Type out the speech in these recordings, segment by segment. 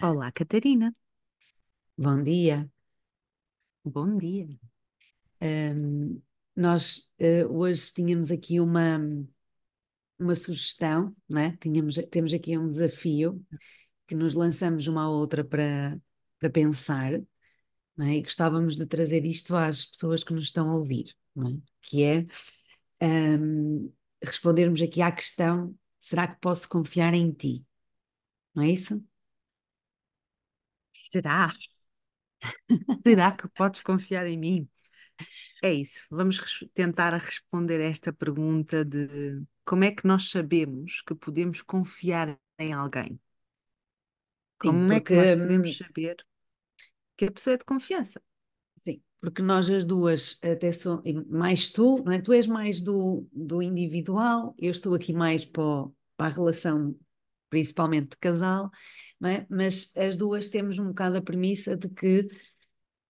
Olá, Catarina. Bom dia. Bom dia. Ahm, nós eh, hoje tínhamos aqui uma, uma sugestão, não é? Tínhamos, temos aqui um desafio que nos lançamos uma à outra para, para pensar, não é? E gostávamos de trazer isto às pessoas que nos estão a ouvir, não é? Que é ahm, respondermos aqui à questão: será que posso confiar em ti? Não é isso? Será? Será que podes confiar em mim? É isso. Vamos res- tentar responder esta pergunta de como é que nós sabemos que podemos confiar em alguém? Sim, Como é que porque, nós hum, podemos saber que a pessoa é de confiança? sim, porque nós as duas até sou, mais tu, não é? Tu és mais do, do individual, eu estou aqui mais para, para a relação, principalmente de casal, é? Mas as duas temos um bocado a premissa de que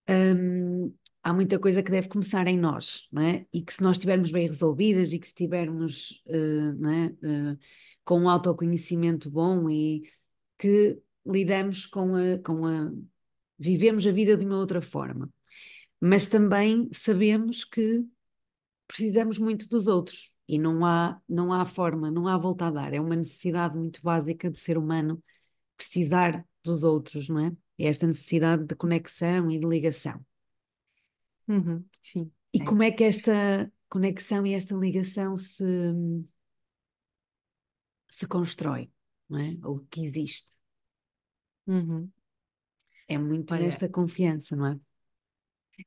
hum, há muita coisa que deve começar em nós, é? E que se nós estivermos bem resolvidas e que se estivermos, eh, não é? Eh, com um autoconhecimento bom e que lidamos com a, com a, vivemos a vida de uma outra forma. Mas também sabemos que precisamos muito dos outros e não há, não há forma, não há volta a dar. É uma necessidade muito básica do ser humano precisar dos outros, não é? É esta necessidade de conexão e de ligação. Uhum, sim, E é. como é que esta conexão e esta ligação se, se constrói, não é? Ou que existe? Uhum. É muito Olha, nesta confiança, não é?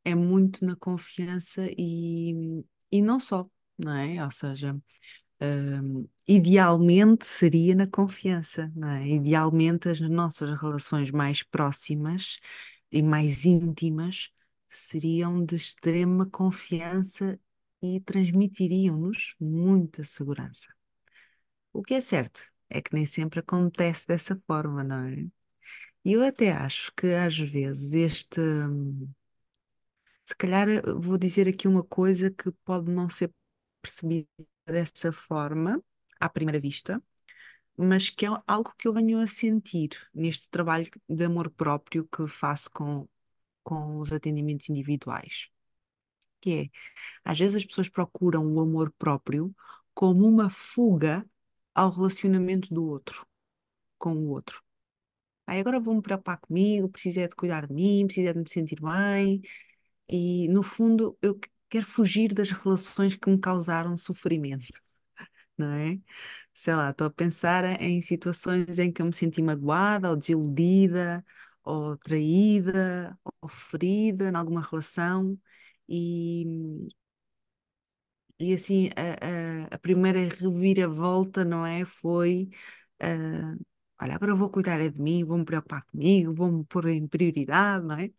é muito na confiança e, e não só, não é? Ou seja, hum, idealmente seria na confiança, não é? Idealmente as nossas relações mais próximas e mais íntimas seriam de extrema confiança e transmitiriam-nos muita segurança. O que é certo é que nem sempre acontece dessa forma, não é? E eu até acho que às vezes este, hum, se calhar vou dizer aqui uma coisa que pode não ser percebida dessa forma à primeira vista, mas que é algo que eu venho a sentir neste trabalho de amor próprio que faço com, com os atendimentos individuais, que é, às vezes as pessoas procuram o amor próprio como uma fuga ao relacionamento do outro, com o outro. Ai, agora vou-me preocupar comigo, preciso é de cuidar de mim, preciso é de me sentir bem, e no fundo eu quero fugir das relações que me causaram sofrimento, não é? Sei lá, estou a pensar em situações em que eu me senti magoada, ou desiludida, ou traída, ou ferida em alguma relação, e, e assim a, a, a primeira reviravolta, não é? Foi. ah, Olha, agora eu vou cuidar é de mim, vou me preocupar comigo, vou-me pôr em prioridade, não é?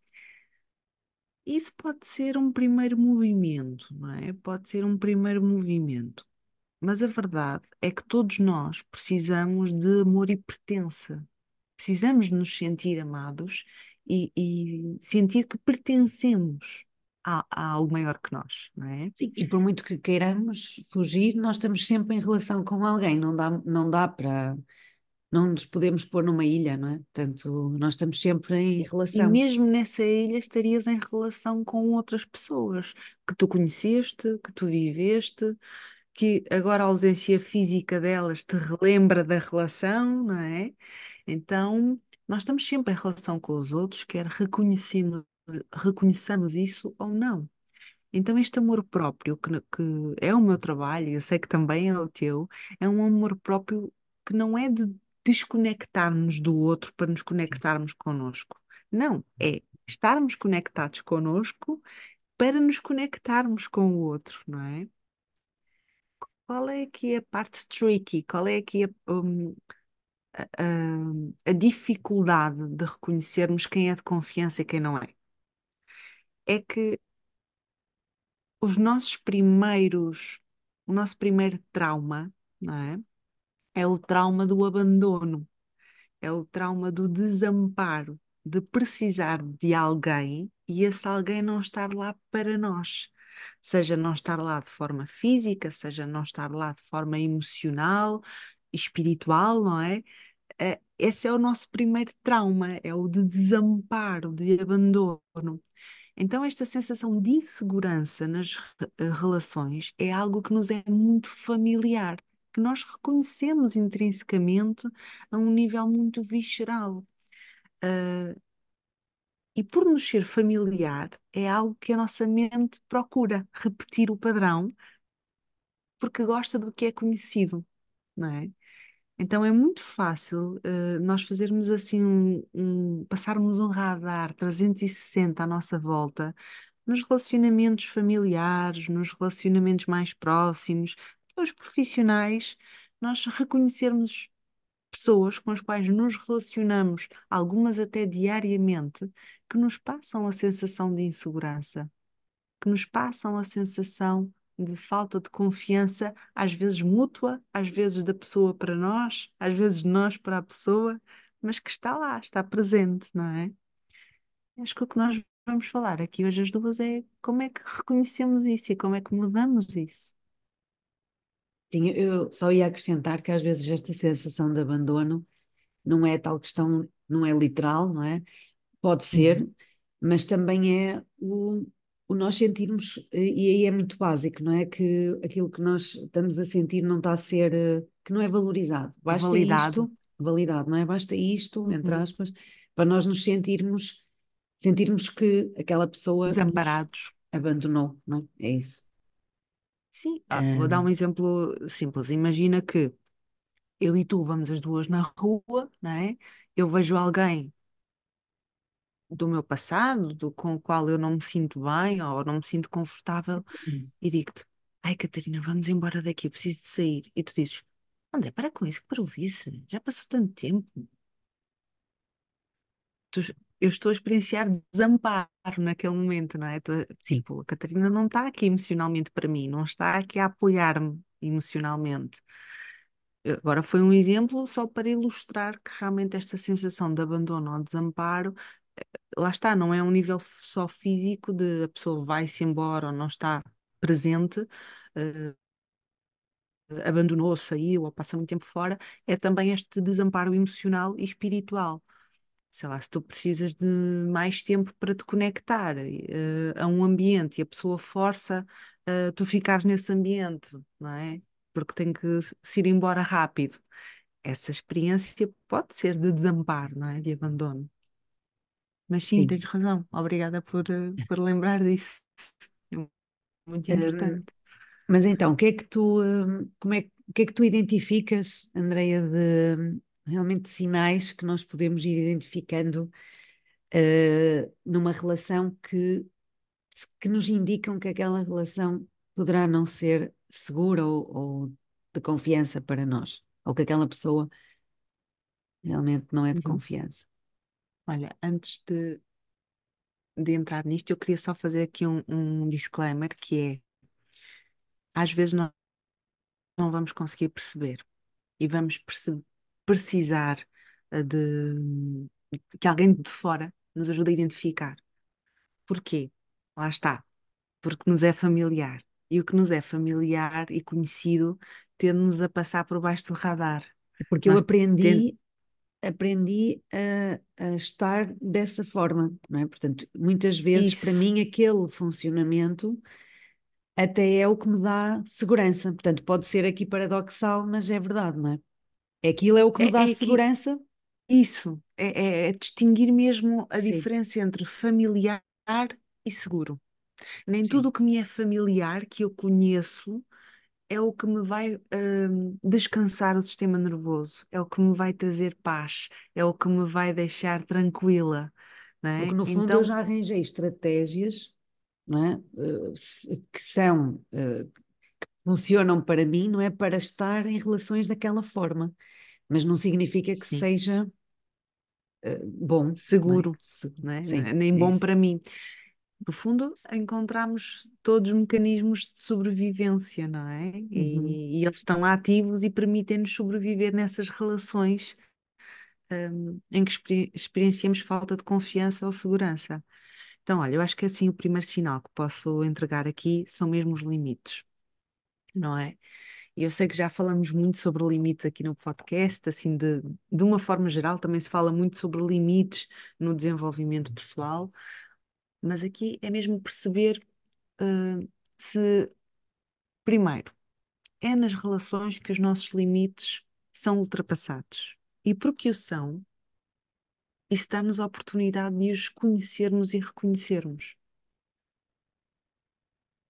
Isso pode ser um primeiro movimento, não é? Pode ser um primeiro movimento. Mas a verdade é que todos nós precisamos de amor e pertença. Precisamos de nos sentir amados e, e sentir que pertencemos a, a algo maior que nós, não é? Sim, e por muito que queiramos fugir, nós estamos sempre em relação com alguém, não dá, não dá para, não nos podemos pôr numa ilha, não é? Portanto, nós estamos sempre em E relação. mesmo nessa ilha estarias em relação com outras pessoas que tu conheceste, que tu viveste, que agora a ausência física delas te relembra da relação, não é? Então, nós estamos sempre em relação com os outros, quer reconhecemos, reconheçamos isso ou não. Então, este amor próprio, que, que é o meu trabalho, eu sei que também é o teu, é um amor próprio que não é de desconectar-nos do outro para nos conectarmos connosco. Não, é estarmos conectados connosco para nos conectarmos com o outro, não é? Qual é aqui a parte tricky? Qual é aqui a, um, a, a dificuldade de reconhecermos quem é de confiança e quem não é. É que os nossos primeiros, o nosso primeiro trauma, não é? É o trauma do abandono, é o trauma do desamparo, de precisar de alguém e esse alguém não estar lá para nós. Seja não estar lá de forma física, seja não estar lá de forma emocional, espiritual, não é? Eh, esse é o nosso primeiro trauma, é o de desamparo, de abandono. Então, esta sensação de insegurança nas eh, relações é algo que nos é muito familiar, que nós reconhecemos intrinsecamente a um nível muito visceral. Uh, e por nos ser familiar, é algo que a nossa mente procura repetir o padrão, porque gosta do que é conhecido, não é? Então é muito fácil uh, nós fazermos assim um, um, passarmos um radar 360 à nossa volta nos relacionamentos familiares, nos relacionamentos mais próximos, os profissionais, nós reconhecermos pessoas com as quais nos relacionamos, algumas até diariamente, que nos passam a sensação de insegurança, que nos passam a sensação de falta de confiança, às vezes mútua, às vezes da pessoa para nós, às vezes nós para a pessoa, mas que está lá, está presente, não é? Acho que o que nós vamos falar aqui hoje as duas é como é que reconhecemos isso e como é que mudamos isso. Sim, eu só ia acrescentar que às vezes esta sensação de abandono não é tal questão, não é literal, não é? Pode ser, uhum. mas também é o, o nós sentirmos, e aí é muito básico, não é? Que aquilo que nós estamos a sentir não está a ser, eh, que não é valorizado. Basta validado. isto, validado, não é? Basta isto, uhum. entre aspas, para nós nos sentirmos, sentirmos que aquela pessoa desamparados abandonou, não é? É isso. Sim, ah, vou dar um exemplo simples. Imagina que eu e tu vamos as duas na rua, não é? Eu vejo alguém do meu passado, do, com o qual eu não me sinto bem ou não me sinto confortável, hum. e digo-te: Ai, Catarina, vamos embora daqui, eu preciso de sair. E tu dizes: André, para com isso, que parvoíce, já passou tanto tempo. Tu, eu estou a experienciar desamparo naquele momento, não é? Tô, tipo, a Catarina não está aqui emocionalmente para mim, não está aqui a apoiar-me emocionalmente. Agora foi um exemplo só para ilustrar que realmente esta sensação de abandono ou desamparo lá está, não é um nível só físico de a pessoa vai-se embora ou não está presente, uh, abandonou, saiu ou passa muito tempo fora, é também este desamparo emocional e espiritual. Sei lá, se tu precisas de mais tempo para te conectar uh, a um ambiente e a pessoa força uh, tu ficares nesse ambiente, não é? Porque tem que se ir embora rápido. Essa experiência pode ser de desamparo, não é? De abandono. Mas sim, sim. tens razão. Obrigada por, eh, por lembrar disso. É muito importante. mas então, o que é que tu, como é, o que é que tu identificas, Andreia, de realmente sinais que nós podemos ir identificando uh, numa relação que, que nos indicam que aquela relação poderá não ser segura ou, ou de confiança para nós, ou que aquela pessoa realmente não é de uhum. confiança. Olha, antes de, de entrar nisto, eu queria só fazer aqui um, um disclaimer que é às vezes nós não vamos conseguir perceber e vamos perce precisar eh, de que alguém de fora nos ajude a identificar. Porquê? Lá está. Porque nos é familiar. E o que nos é familiar e conhecido tende-nos a passar por baixo do radar. Porque Nós eu aprendi aprendi a, a, estar dessa forma, não é? Portanto, muitas vezes Isso. para mim aquele funcionamento até é o que me dá segurança. Portanto, pode ser aqui paradoxal, mas é verdade, não é? Aquilo é o que me é, dá é segurança. Isso, é, é, é, distinguir mesmo a Sim. diferença entre familiar e seguro. Nem Sim. tudo o que me é familiar, que eu conheço, é o que me vai uh, descansar o sistema nervoso, é o que me vai trazer paz, é o que me vai deixar tranquila. Não é? Porque no fundo então... eu já arranjei estratégias é? Uh, que são uh, funcionam para mim, não é? Para estar em relações daquela forma. mas não significa que Sim. seja uh, bom, é? Seguro, Se- não é? Sim, Nem é bom isso. para mim. No fundo, encontramos todos os mecanismos de sobrevivência, não é? Uhum. E, e eles estão ativos e permitem-nos sobreviver nessas relações, hum, em que experi- experienciamos falta de confiança ou segurança. Então, olha, eu acho que assim o primeiro sinal que posso entregar aqui são mesmo os limites, não é? E eu sei que já falamos muito sobre limites aqui no podcast, assim, de, de uma forma geral, também se fala muito sobre limites no desenvolvimento pessoal, mas aqui é mesmo perceber, eh, se, primeiro, é nas relações que os nossos limites são ultrapassados. E porque o são, isso dá-nos a oportunidade de os conhecermos e reconhecermos.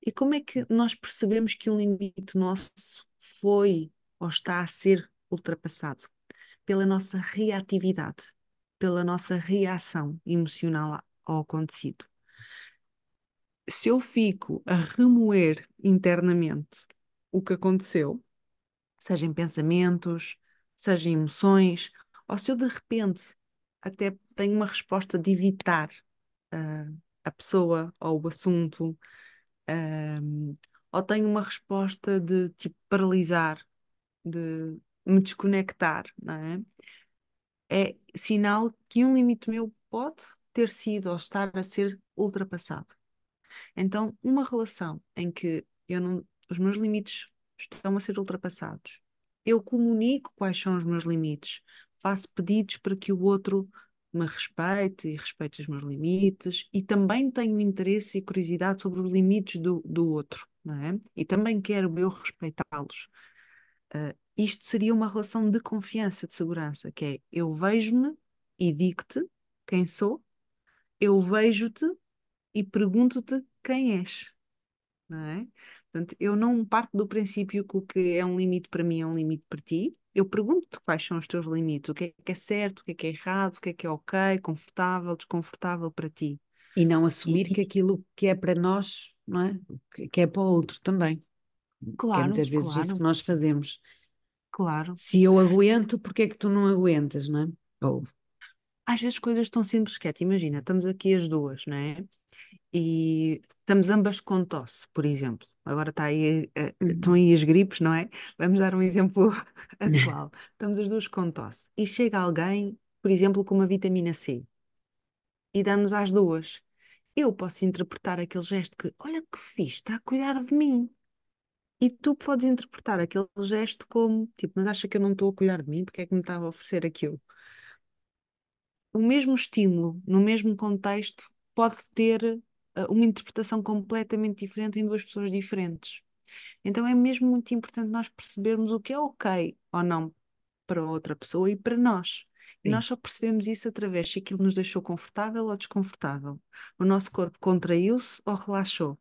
E como é que nós percebemos que um limite nosso foi ou está a ser ultrapassado? Pela nossa reatividade, pela nossa reação emocional ao acontecido. Se eu fico a remoer internamente o que aconteceu, seja em pensamentos, seja em emoções, ou se eu de repente até tenho uma resposta de evitar ah, a pessoa ou o assunto, ahm, ou tenho uma resposta de tipo paralisar, de me desconectar, não é? É sinal que um limite meu pode ter sido ou estar a ser ultrapassado. Então, uma relação em que eu não, os meus limites estão a ser ultrapassados, eu comunico quais são os meus limites, faço pedidos para que o outro me respeite e respeite os meus limites, e também tenho interesse e curiosidade sobre os limites do, do outro, não é? E também quero eu respeitá-los. Uh, isto seria uma relação de confiança, de segurança, que é eu vejo-me e digo-te quem sou, eu vejo-te e pergunto-te quem és, não é? Portanto, eu não parto do princípio que o que é um limite para mim é um limite para ti. Eu pergunto-te quais são os teus limites, o que é que é certo, o que é que é errado, o que é que é ok, confortável, desconfortável para ti. E não E, assumir que e- aquilo que é para nós, não é? Que que é para o outro também. Que é claro, muitas vezes isso claro, que nós fazemos. claro. Se eu aguento, porque é que tu não aguentas, não é? Ou, Às vezes coisas tão simples que é, te imagina, estamos aqui as duas, não é? e estamos ambas com tosse, por exemplo. Agora está aí, eh, estão Uhum. aí as gripes, não é? Vamos dar um exemplo atual. Estamos as duas com tosse e chega alguém, por exemplo, com uma vitamina C e dá-nos às duas. Eu posso interpretar aquele gesto que, olha que fixe, está a cuidar de mim. E tu podes interpretar aquele gesto como, tipo, mas acha que eu não estou a cuidar de mim? Porque é que me estava a oferecer aquilo? o mesmo estímulo, no mesmo contexto, pode ter uma interpretação completamente diferente em duas pessoas diferentes. Então é mesmo muito importante nós percebermos o que é ok ou não para outra pessoa e para nós. E Sim. nós só percebemos isso através se aquilo nos deixou confortável ou desconfortável. O nosso corpo contraiu-se ou relaxou.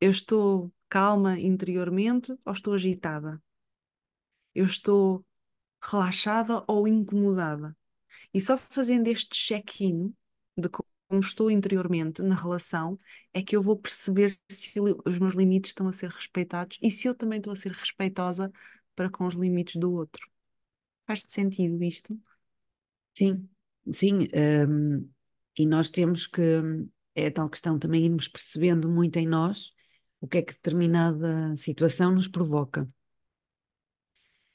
Eu estou calma interiormente ou estou agitada? Eu estou relaxada ou incomodada? E só fazendo este check-in de como estou interiormente na relação é que eu vou perceber se os meus limites estão a ser respeitados e se eu também estou a ser respeitosa para com os limites do outro. Faz-te sentido isto? Sim, sim. hum, e nós temos que, é tal questão também irmos percebendo muito em nós o que é que determinada situação nos provoca.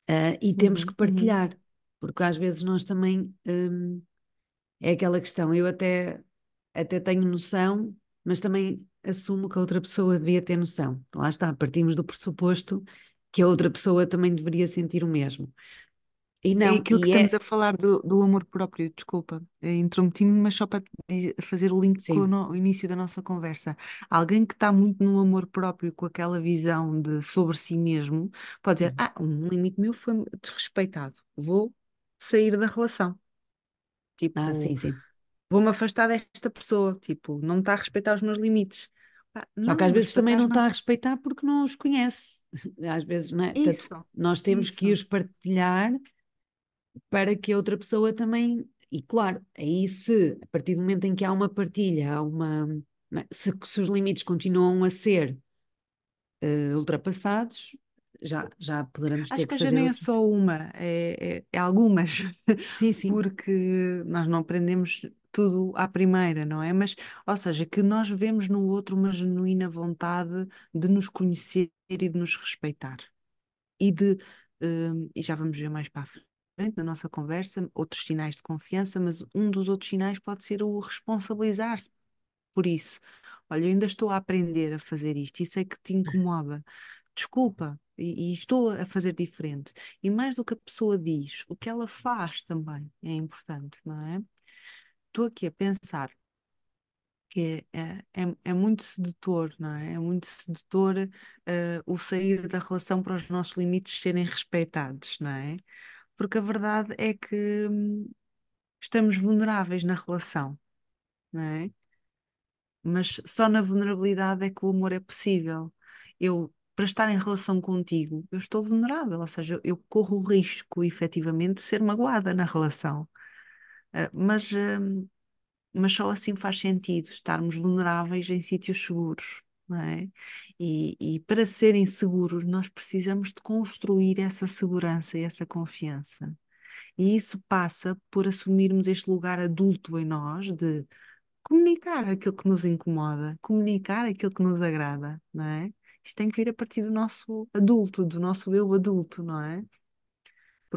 Ah, e temos que Uhum, uhum. partilhar, porque às vezes nós também, hum, é aquela questão, eu até, até tenho noção, mas também assumo que a outra pessoa devia ter noção. Lá está, partimos do pressuposto que a outra pessoa também deveria sentir o mesmo. E É não, aquilo que e estamos é, a falar do, do amor próprio, desculpa, intrometi-me, mas só para fazer o link com o, sim, no- o início da nossa conversa. Alguém que está muito no amor próprio, com aquela visão de sobre si mesmo, pode dizer: Ah, um limite meu foi desrespeitado, vou sair da relação. ah, Tipo, sim, sim. Vou-me afastar desta pessoa, tipo, não está a respeitar os meus limites. Pá, Só que às vezes também não está a respeitar porque não os conhece. Às vezes, não é? Portanto, Isso, nós temos que isso. os partilhar para que a outra pessoa também. E claro, aí se, a partir do momento em que há uma partilha, há uma. é? Se, se os limites continuam a ser eh, ultrapassados, já, já poderemos ter Acho que que já nem é só uma, é, é, é algumas, Sim, sim, porque nós não aprendemos tudo à primeira, não é? Mas, ou seja, que nós vemos no outro uma genuína vontade de nos conhecer e de nos respeitar. E de, hum, e já vamos ver mais para a frente na nossa conversa, outros sinais de confiança, mas um dos outros sinais pode ser o responsabilizar-se por isso. Olha, eu ainda estou a aprender a fazer isto e sei que te incomoda. Desculpa, e, e estou a fazer diferente. E mais do que a pessoa diz, o que ela faz também é importante, não é? Estou aqui a pensar que é, é, é, muito sedutor, não é? É muito sedutor eh, o sair da relação para os nossos limites serem respeitados, não é? Porque a verdade é que hum, estamos vulneráveis na relação, não é? mas só na vulnerabilidade é que o amor é possível. Eu, para estar em relação contigo, eu estou vulnerável, ou seja, eu corro o risco, efetivamente, de ser magoada na relação. Ah, mas, ah, mas só assim faz sentido estarmos vulneráveis em sítios seguros. Não é? E, e para serem seguros, nós precisamos de construir essa segurança e essa confiança. E isso passa por assumirmos este lugar adulto em nós de comunicar aquilo que nos incomoda, comunicar aquilo que nos agrada, não é? Isto tem que vir a partir do nosso adulto, do nosso eu adulto, não é?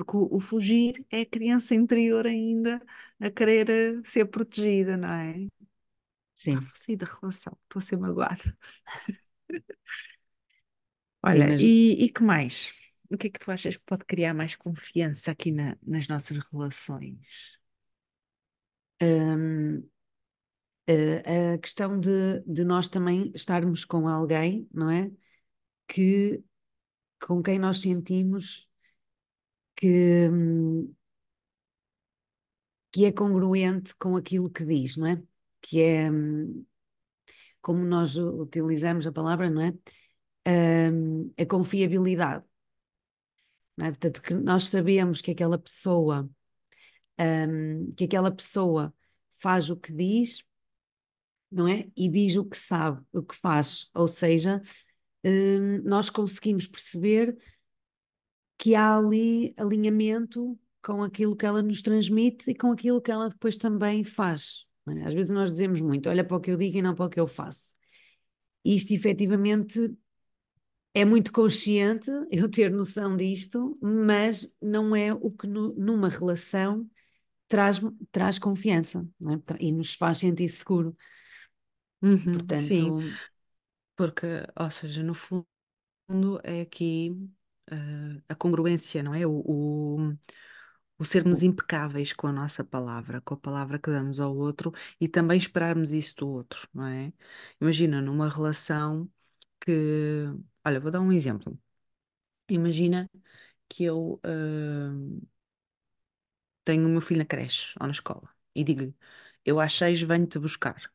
Porque o, o fugir é a criança interior ainda a querer eh, ser protegida, não é? Ah, sim, fugi da relação, estou a ser magoada. sim, Olha, mas e, e que mais? O que é que tu achas que pode criar mais confiança aqui na- nas nossas relações? hum, eh, a questão de, de nós também estarmos com alguém, não é? Que, com quem nós sentimos que, que é congruente com aquilo que diz, não é? Que é, como nós utilizamos a palavra, não é? Hum, a confiabilidade, não é? Portanto, que nós sabemos que aquela pessoa, hum, que aquela pessoa faz o que diz, não é? E diz o que sabe, o que faz, ou seja, hum, nós conseguimos perceber que há ali alinhamento com aquilo que ela nos transmite e com aquilo que ela depois também faz. é? Às vezes nós dizemos muito, olha para o que eu digo e não para o que eu faço. Isto efetivamente é muito consciente eu ter noção disto, mas não é o que no- numa relação traz, traz confiança, é? E nos faz sentir seguro. Uhum, sim, Portanto, porque, ou seja, no fundo é aqui a congruência, não é? O, o, o sermos impecáveis com a nossa palavra, com a palavra que damos ao outro e também esperarmos isso do outro, não é? Imagina numa relação que. Olha, vou dar um exemplo. Imagina que eu eh, tenho o meu filho na creche ou na escola e digo-lhe: Eu às seis venho-te buscar.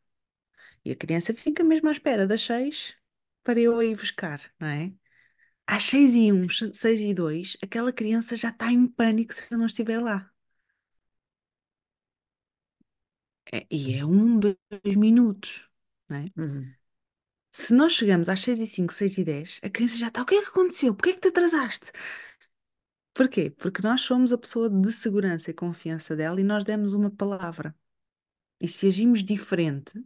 E a criança fica mesmo à espera das seis para eu ir buscar, não é? Às seis e um, seis e dois, aquela criança já está em pânico se eu não estiver lá. É- e é um, dois minutos, não é? uhum, Se nós chegamos às seis e cinco, seis e dez, a criança já está. O que é que aconteceu? Porquê é que te atrasaste? Porquê? Porque nós somos a pessoa de segurança e confiança dela e nós demos uma palavra. E se agimos diferente.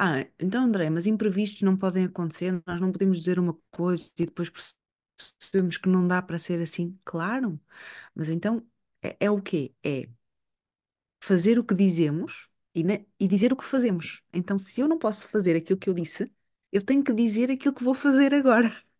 Ah, então André, mas imprevistos não podem acontecer, nós não podemos dizer uma coisa e depois percebemos que não dá para ser assim. Claro, mas então é, é o quê? É fazer o que dizemos e, ne- e dizer o que fazemos. Então, se eu não posso fazer aquilo que eu disse, eu tenho que dizer aquilo que vou fazer agora.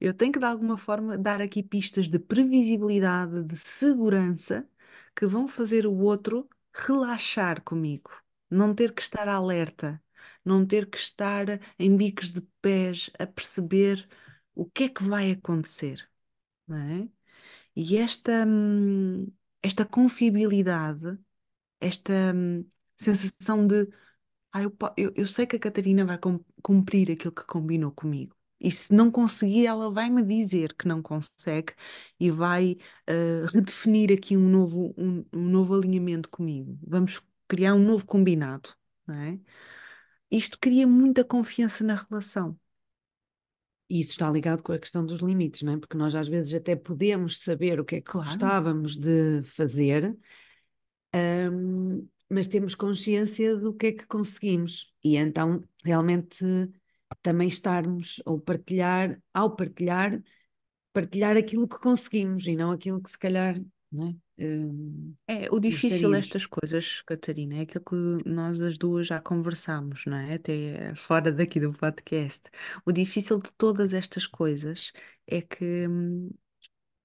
Eu tenho que, de alguma forma, dar aqui pistas de previsibilidade, de segurança, que vão fazer o outro relaxar comigo. Não ter que estar alerta, não ter que estar em bicos de pés a perceber o que é que vai acontecer, não é? E esta, hum, esta confiabilidade esta hum, sensação de ah, eu, eu, eu sei que a Catarina vai cum- cumprir aquilo que combinou comigo. E se não conseguir, ela vai me dizer que não consegue e vai eh, redefinir aqui um novo, um, um novo alinhamento comigo. Vamos criar um novo combinado, não é? Isto cria muita confiança na relação. E isso está ligado com a questão dos limites, não é? Porque nós às vezes até podemos saber o que é que Claro. gostávamos de fazer, hum, mas temos consciência do que é que conseguimos. E então realmente também estarmos ou partilhar, ao partilhar, partilhar aquilo que conseguimos e não aquilo que se calhar, não é? Hum, É, o difícil destas coisas, Catarina, é aquilo que nós as duas já conversámos, não é? Até fora daqui do podcast. O difícil de todas estas coisas é que hum,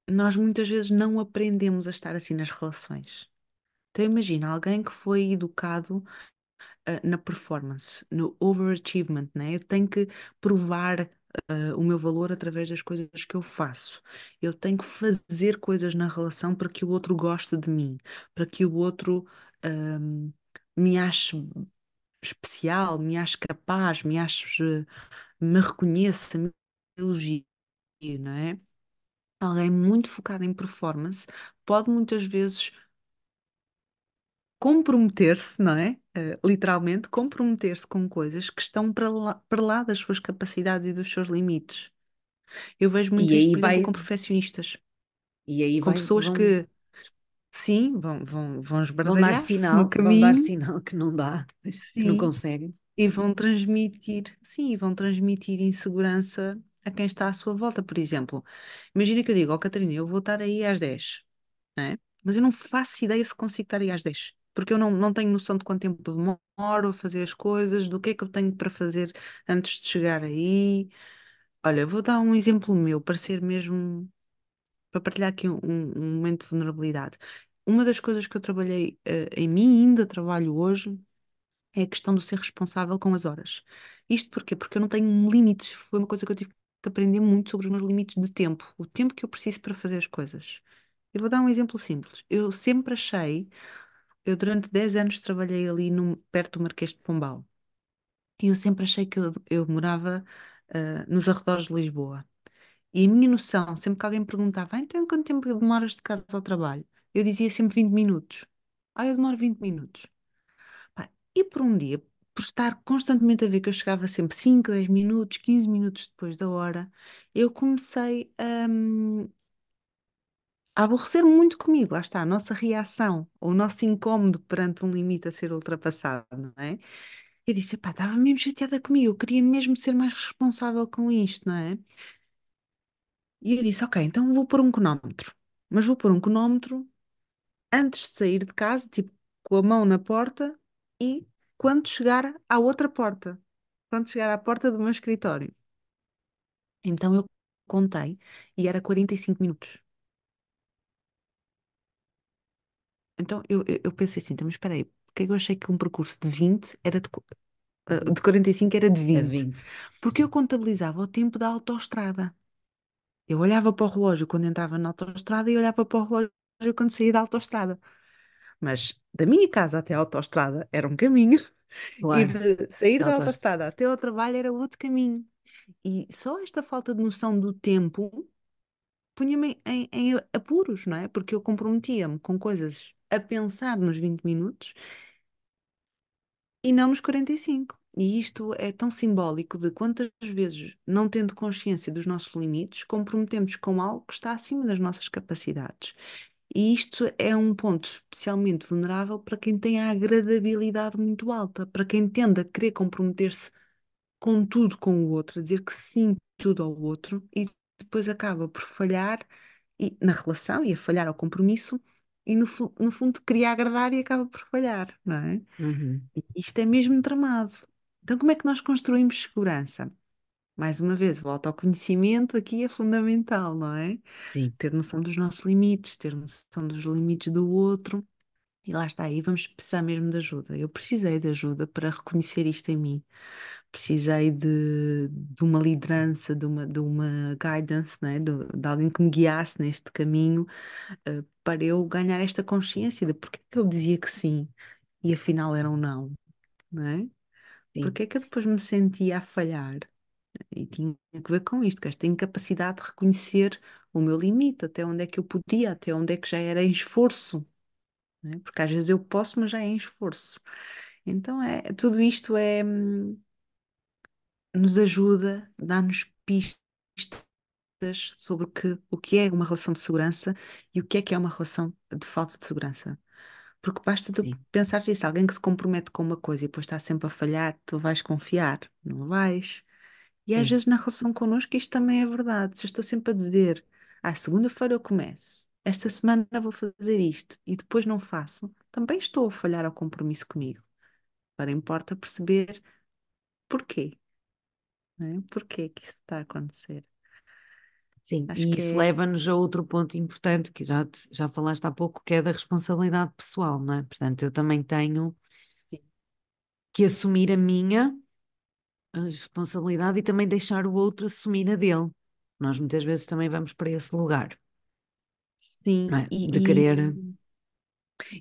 nós muitas vezes não aprendemos a estar assim nas relações. Então imagina alguém que foi educado ah, na performance, no overachievement, né? Tenho que provar ah, o meu valor através das coisas que eu faço. Eu tenho que fazer coisas na relação para que o outro goste de mim, para que o outro ahm, me ache especial, me ache capaz, me ache, me reconheça, me elogie, não é? Alguém muito focado em performance pode muitas vezes comprometer-se, não é? Eh, literalmente, comprometer-se com coisas que estão para lá, para lá das suas capacidades e dos seus limites. Eu vejo E muito isto, por exemplo, vai, com profissionistas, e aí com vai, pessoas vão, que, sim, vão, vão, vão esbardalhar-se no sinal, vão dar caminho, sinal que não dá, que não sim, conseguem. e vão transmitir, sim, vão transmitir insegurança a quem está à sua volta. Por exemplo, imagina que eu digo, ó Catarina, eu vou estar aí às 10, não é? Mas eu não faço ideia se consigo estar aí às 10, porque eu não, não tenho noção de quanto tempo demoro a fazer as coisas, do que é que eu tenho para fazer antes de chegar aí. Olha, vou dar um exemplo meu, para ser mesmo, para partilhar aqui um, um momento de vulnerabilidade. Uma das coisas que eu trabalhei, eh, em mim, ainda trabalho hoje, é a questão do ser responsável com as horas. Isto porquê? Porque eu não tenho limites. Foi uma coisa que eu tive que aprender muito sobre os meus limites de tempo, o tempo que eu preciso para fazer as coisas. Eu vou dar um exemplo simples. Eu sempre achei, eu durante 10 anos trabalhei ali perto do Marquês de Pombal. E eu sempre achei que eu, eu morava ah, nos arredores de Lisboa. E a minha noção, sempre que alguém perguntava, "Ah, então quanto tempo demoras de casa ao trabalho? Eu dizia sempre 20 minutos. Ah, eu demoro 20 minutos. E por um dia, por estar constantemente a ver que eu chegava sempre 5, 10 minutos, 15 minutos depois da hora, eu comecei hum, a aborrecer muito comigo. Lá está, a nossa reação, o nosso incómodo perante um limite a ser ultrapassado, não é? Eu disse, pá, estava mesmo chateada comigo, eu queria mesmo ser mais responsável com isto, não é? E eu disse, ok, então vou pôr um cronómetro. Mas vou pôr um cronómetro antes de sair de casa, tipo, com a mão na porta e quando chegar à outra porta, quando chegar à porta do meu escritório. Então eu contei e era 45 minutos. Então eu, eu eu pensei assim, então, mas espera aí, porque é que eu achei que um percurso de 20 era de, ah, de 45 era de É de 20? 20. Porque eu contabilizava o tempo da autoestrada. Eu olhava para o relógio quando entrava na autoestrada e olhava para o relógio quando saía da autoestrada. Mas da minha casa até à autoestrada era um caminho e Claro, de sair da autoestrada até ao trabalho era outro caminho. E só esta falta de noção do tempo punha-me em, em apuros, não é? Porque eu comprometia-me com coisas a pensar nos 20 minutos e não nos 45. E isto é tão simbólico de quantas vezes, não tendo consciência dos nossos limites, comprometemos com algo que está acima das nossas capacidades. E isto é um ponto especialmente vulnerável para quem tem a agradabilidade muito alta, para quem tende a querer comprometer-se com tudo com o outro, a dizer que sim tudo ao outro e depois acaba por falhar e- na relação e a falhar ao compromisso e no, no fundo queria agradar e acaba por falhar, não é? Uhum. Isto é mesmo tramado. Então, como é que nós construímos segurança? Mais uma vez, o autoconhecimento aqui é fundamental, não é? Sim, Ter noção dos nossos limites, ter noção dos limites do outro. E lá está, aí vamos precisar mesmo de ajuda. Eu precisei de ajuda para reconhecer isto em mim. Precisei de, de uma liderança, de uma, de uma guidance, né? De, de alguém que me guiasse neste caminho, eh, para eu ganhar esta consciência de porque é que eu dizia que sim e afinal era um não, é? sim. Porque é que eu depois me sentia a falhar? E tinha que ver com isto, com esta incapacidade de reconhecer o meu limite, até onde é que eu podia, até onde é que já era em esforço, né? Porque às vezes eu posso, mas já é em esforço. Então é, tudo isto é, hum, nos ajuda, dá-nos pistas sobre o que, o que é uma relação de segurança e o que é que é uma relação de falta de segurança. Porque basta tu pensar isso, alguém que se compromete com uma coisa e depois está sempre a falhar, tu vais confiar? Não vais. E às sim, vezes na relação connosco isto também é verdade. Se eu estou sempre a dizer, ah, segunda-feira eu começo, esta semana vou fazer isto e depois não faço, também estou a falhar ao compromisso comigo. Agora importa perceber porquê, não é? Porquê que isso está a acontecer. sim. Acho E que isso é. leva-nos a outro ponto importante que já, te- já falaste há pouco, que é da responsabilidade pessoal, não é? Portanto, eu também tenho que assumir a minha a responsabilidade e também deixar o outro assumir a dele. Nós muitas vezes também vamos para esse lugar, Sim, é? De e, querer,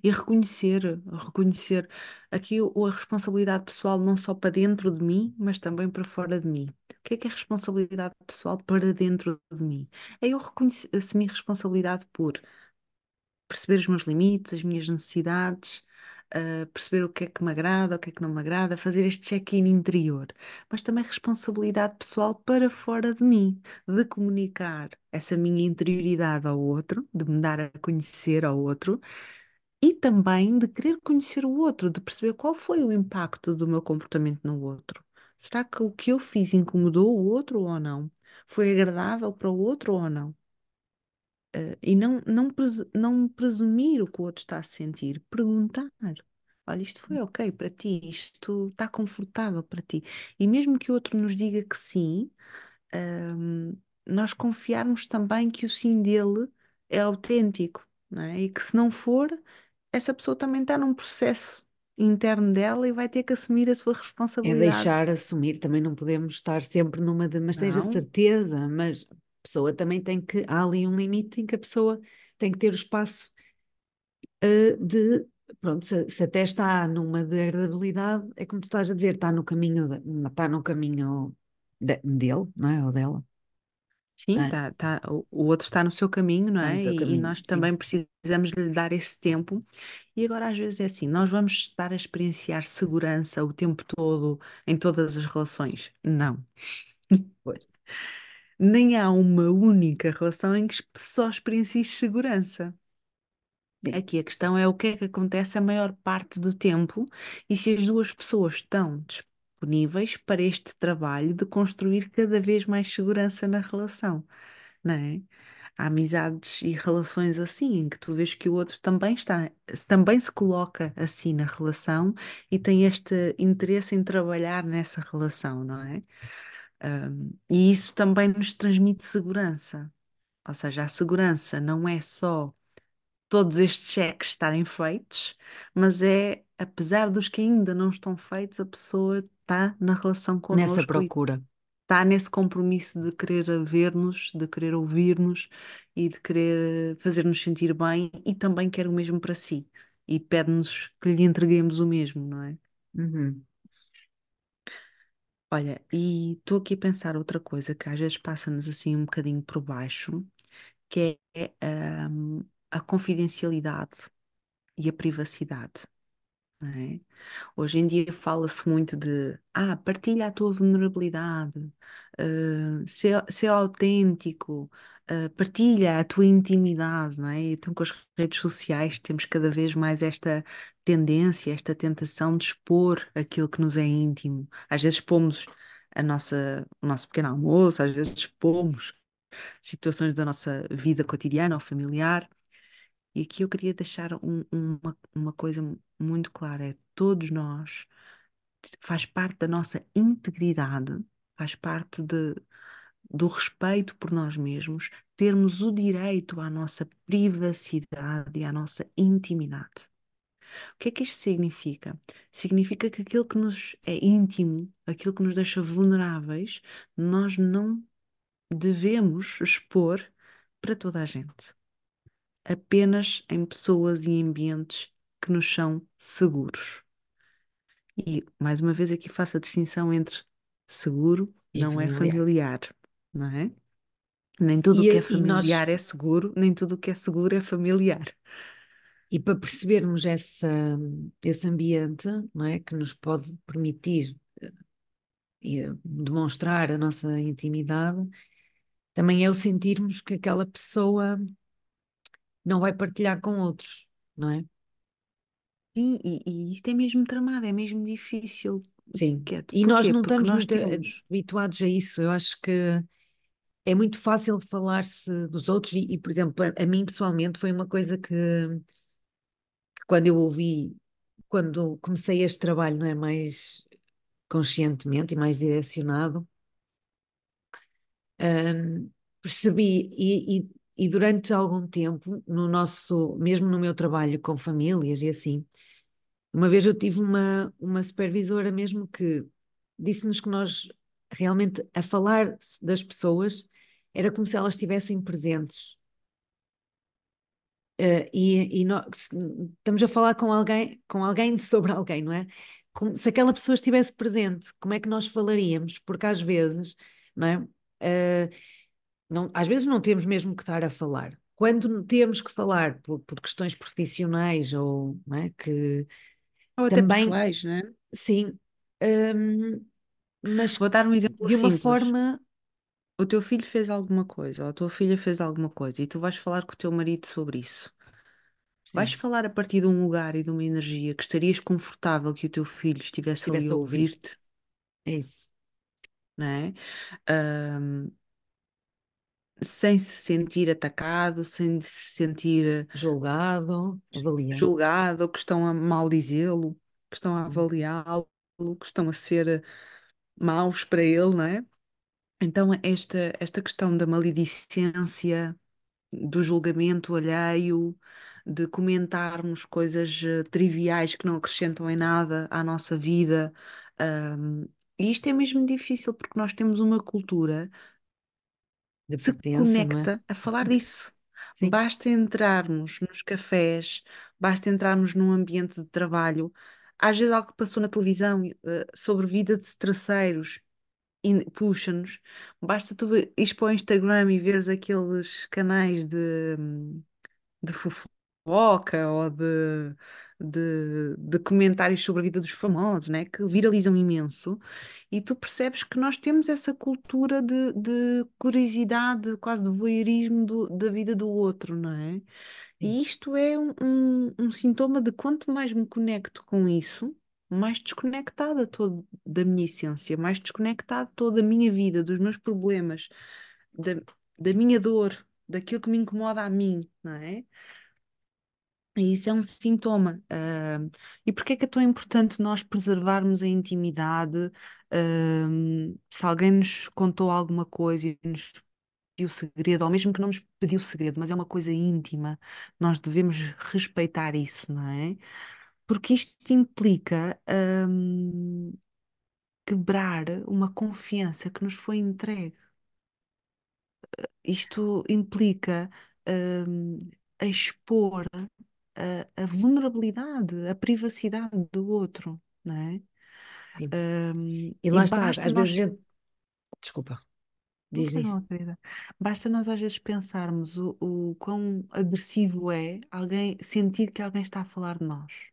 E reconhecer, reconhecer aqui a responsabilidade pessoal não só para dentro de mim, mas também para fora de mim. O que é que é responsabilidade pessoal para dentro de mim? É eu reconhecer, assumir responsabilidade por perceber os meus limites, as minhas necessidades, ah, perceber o que é que me agrada, o que é que não me agrada, fazer este check-in interior, mas também responsabilidade pessoal para fora de mim, de comunicar essa minha interioridade ao outro, de me dar a conhecer ao outro e também de querer conhecer o outro, de perceber qual foi o impacto do meu comportamento no outro. Será que o que eu fiz incomodou o outro ou não? Foi agradável para o outro ou não? Eh, e não, não, presu- não presumir o que o outro está a sentir, perguntar. Olha, isto foi ok para ti, isto está confortável para ti. E mesmo que o outro nos diga que sim, hum, nós confiarmos também que o sim dele é autêntico, não é? E que se não for, essa pessoa também está num processo interno dela e vai ter que assumir a sua é responsabilidade. deixar assumir. Também não podemos estar sempre numa de, mas tens a Não? certeza, mas a pessoa também tem que, há ali um limite em que a pessoa tem que ter o espaço eh, de, pronto, se, se até está numa degradabilidade, é como tu estás a dizer, está no caminho, de- está no caminho de- dele, não é? Ou dela, Sim, é, tá, tá, o o outro está no seu caminho, não no é? seu E, e caminho, nós sim. também precisamos lhe dar esse tempo. E agora, às vezes, é assim: nós vamos estar a experienciar segurança o tempo todo em todas as relações? Não. Pois. Nem há uma única relação em que só experiencies segurança. Sim, Aqui a questão é o que é que acontece a maior parte do tempo e se as duas pessoas estão disponíveis para este trabalho de construir cada vez mais segurança na relação, não é? Há amizades e relações assim, em que tu vês que o outro também está, também se coloca assim na relação e tem este interesse em trabalhar nessa relação, não é? Um, e isso também nos transmite segurança. Ou seja, a segurança não é só todos estes cheques estarem feitos, mas é, apesar dos que ainda não estão feitos, a pessoa está na relação nessa connosco e procura. está nesse compromisso de querer ver-nos, de querer ouvir-nos e de querer fazer-nos sentir bem e também quer o mesmo para si. E pede-nos que lhe entreguemos o mesmo, não é? Uhum. Olha, e estou aqui a pensar outra coisa que às vezes passa-nos assim um bocadinho por baixo, que é, hum, a confidencialidade e a privacidade. é? Hoje em dia fala-se muito de ah, partilha a tua vulnerabilidade, uh, ser, ser autêntico, uh, partilha a tua intimidade, não é? Então, com as redes sociais temos cada vez mais esta tendência, esta tentação de expor aquilo que nos é íntimo. Às vezes expomos a nossa, o nosso pequeno almoço, às vezes expomos situações da nossa vida cotidiana ou familiar. E aqui eu queria deixar um- uma, uma coisa muito clara: é todos nós, faz parte da nossa integridade, faz parte de, do respeito por nós mesmos, termos o direito à nossa privacidade e à nossa intimidade. O que é que isto significa? Significa que aquilo que nos é íntimo, aquilo que nos deixa vulneráveis, nós não devemos expor para toda a gente apenas em pessoas e ambientes que nos são seguros. E, mais uma vez, aqui faço a distinção entre seguro E não é familiar. familiar, não é? Nem tudo o que é e nós, familiar é seguro, nem tudo o que é seguro é familiar. e para percebermos essa, esse ambiente, não é, que nos pode permitir eh, demonstrar a nossa intimidade, também é o sentirmos que aquela pessoa não vai partilhar com outros, não é? Sim, e, e isto é mesmo tramado, é mesmo difícil. Sim. Cat. E nós não Porque estamos nós temos. habituados a isso. Eu acho que é muito fácil falar-se dos outros e, e, por exemplo, a, mim pessoalmente foi uma coisa que, que quando eu ouvi, quando comecei este trabalho, não é mais conscientemente e mais direcionado, hum, percebi e, e, e durante algum tempo, no nosso, mesmo no meu trabalho com famílias e assim, uma vez eu tive uma, uma supervisora mesmo que disse-nos que nós realmente a falar das pessoas era como se elas estivessem presentes. Uh, e, e nós, estamos a falar com alguém, com alguém sobre alguém, não é? Como, se aquela pessoa estivesse presente, como é que nós falaríamos? Porque às vezes, não é? Uh, não, às vezes não temos mesmo que estar a falar. Quando temos que falar por, por questões profissionais ou não é? que Ou até também, pessoais, né? sim, um, mas Vou dar um exemplo de uma simples. forma O teu filho fez alguma coisa, ou a tua filha fez alguma coisa, e tu vais falar com o teu marido sobre isso. Vais sim, falar a partir de um lugar e de uma energia que estarias confortável que o teu filho estivesse ali estivesse a a ouvir. ouvir-te, É isso, não é? Ahm, sem se sentir atacado, sem se sentir julgado, avaliado. julgado, que estão a maldizê-lo, que estão a avaliá-lo, que estão a ser maus para ele, não é? Então, esta, esta questão da maledicência, do julgamento alheio, de comentarmos coisas eh, triviais que não acrescentam em nada à nossa vida, ahm, e isto é mesmo difícil porque nós temos uma cultura de se não é? conecta a falar disso. Sim, Basta entrarmos nos cafés, basta entrarmos num ambiente de trabalho, às vezes algo que passou na televisão, eh, sobre vida de terceiros, puxa-nos. Basta tu ires para o Instagram e veres aqueles canais de, de fofoca ou de, de, de comentários sobre a vida dos famosos, né? Que viralizam imenso. E tu percebes que nós temos essa cultura de, de curiosidade, quase de voyeurismo do- da vida do outro, não é? E isto é um, um, um sintoma de quanto mais me conecto com isso, mais desconectada estou da minha essência, mais desconectada estou da minha vida, dos meus problemas, da, da minha dor, daquilo que me incomoda a mim, não é? E isso é um sintoma. ah, e porquê é que é tão importante nós preservarmos a intimidade? ah, se alguém nos contou alguma coisa e nos pediu segredo, ou mesmo que não nos pediu segredo, mas é uma coisa íntima, nós devemos respeitar isso, não é? Porque isto implica, hum, quebrar uma confiança que nos foi entregue. Isto implica, hum, expor a, a vulnerabilidade, a privacidade do outro, não é? Hum, E e lá está, basta às vezes nós. gente. Desculpa, Não diz, mal, querida. Basta nós às vezes pensarmos o, o quão agressivo é alguém sentir que alguém está a falar de nós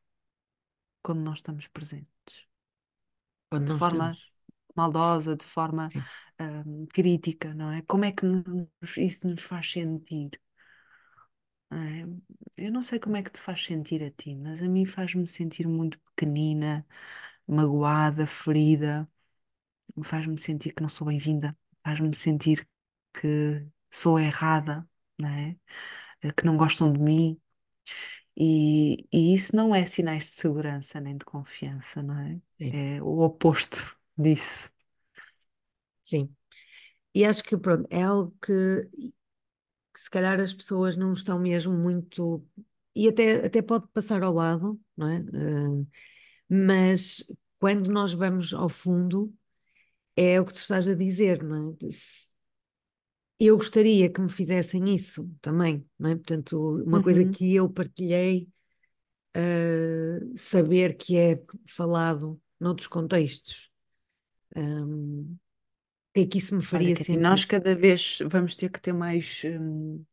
quando nós estamos presentes, Quando de não forma estamos. maldosa, de forma hum, crítica, não é? Como é que nos- isso nos faz sentir? É? Eu não sei como é que te faz sentir a ti, mas a mim faz-me sentir muito pequenina, magoada, ferida, faz-me sentir que não sou bem-vinda, faz-me sentir que sou errada, não é? Eh, Que não gostam de mim. E, e isso não é sinais de segurança nem de confiança, não é? sim, É o oposto disso. sim. E acho que pronto, é algo que, que se calhar as pessoas não estão mesmo muito. E até, até pode passar ao lado, não é? Eh, mas quando nós vamos ao fundo, é o que tu estás a dizer, não é? Eu gostaria que me fizessem isso também, não é? Portanto, uma coisa Uhum. que eu partilhei, eh, saber que é falado noutros contextos, um, o que é que isso me Olha, faria Katy, nós sentir? cada vez vamos ter que ter mais, hum,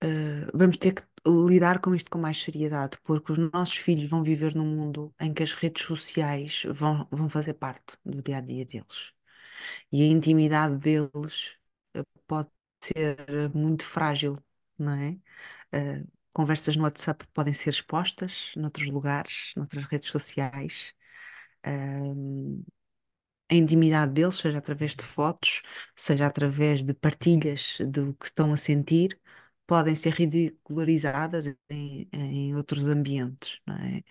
eh, vamos ter que lidar com isto com mais seriedade, porque os nossos filhos vão viver num mundo em que as redes sociais vão, vão fazer parte do dia a dia deles. E a intimidade deles pode ser muito frágil, não é? Uh, conversas no WhatsApp podem ser expostas noutros lugares, noutras redes sociais. Uh, a intimidade deles, seja através de fotos, seja através de partilhas do que estão a sentir, podem ser ridicularizadas em, em outros ambientes, não é?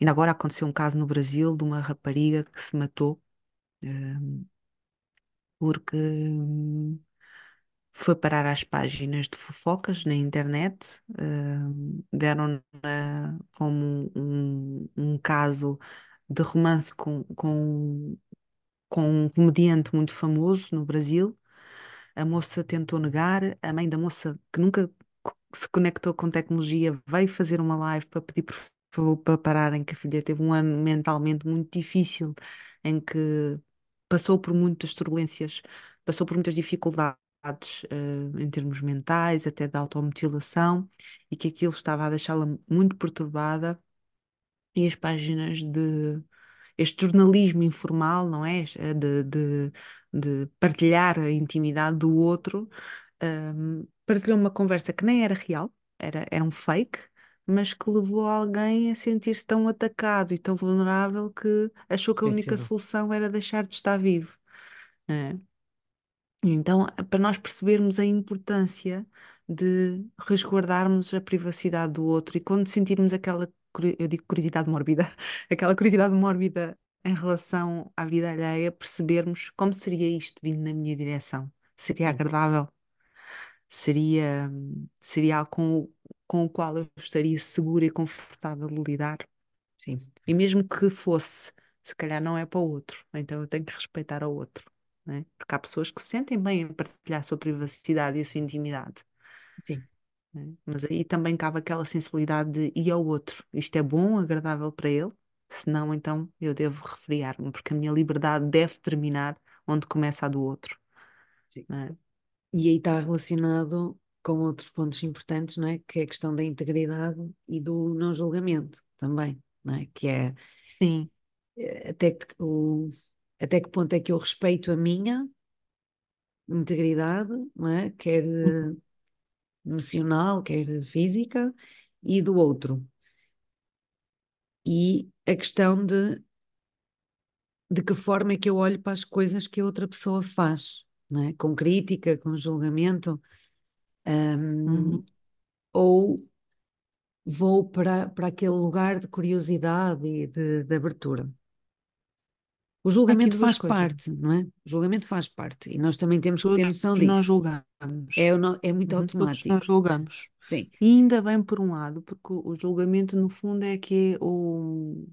Ainda agora aconteceu um caso no Brasil de uma rapariga que se matou um, porque um, foi parar às páginas de fofocas na internet, um, deram como um, um caso de romance com, com, com um comediante muito famoso no Brasil. A moça tentou negar, a mãe da moça, que nunca se conectou com tecnologia, veio fazer uma live para pedir por favor para pararem, que a filha teve um ano mentalmente muito difícil, em que passou por muitas turbulências, passou por muitas dificuldades. Uh, em termos mentais, até de automutilação, e que aquilo estava a deixá-la muito perturbada, e as páginas de este jornalismo informal, não é? De, de, de partilhar a intimidade do outro, um, partilhou uma conversa que nem era real, era, era um fake, mas que levou alguém a sentir-se tão atacado e tão vulnerável que achou que a única solução era deixar de estar vivo. É? Então, para nós percebermos a importância de resguardarmos a privacidade do outro e quando sentirmos aquela, eu digo curiosidade mórbida, aquela curiosidade mórbida em relação à vida alheia, percebermos como seria isto vindo na minha direção. Seria agradável? Seria, seria algo com, o- com o qual eu estaria segura e confortável de lidar? Sim, E mesmo que fosse, se calhar não é para o outro, então eu tenho que respeitar ao outro, não é? Porque há pessoas que se sentem bem em partilhar a sua privacidade e a sua intimidade. sim, não é? Mas aí também cabe aquela sensibilidade de e ao outro, isto é bom, agradável para ele? Se não, então eu devo refriar-me, porque a minha liberdade deve terminar onde começa a do outro, é? E aí está relacionado com outros pontos importantes, não é? Que é a questão da integridade e do não julgamento também, não é? Que é Sim, eh, até que, o, até que ponto é que eu respeito a minha integridade, não é? Quer eh, emocional, quer física, e do outro. E a questão de de que forma é que eu olho para as coisas que a outra pessoa faz, não é? Com crítica, com julgamento, um, uhum. ou vou para, para aquele lugar de curiosidade e de, de abertura. O julgamento faz coisas. parte, não é? O julgamento faz parte e nós também temos que ter noção nós disso. julgamos. É, é muito Uhum, Todos nós automático. julgamos. Sim, E ainda bem por um lado, porque o julgamento, no fundo, é que é o,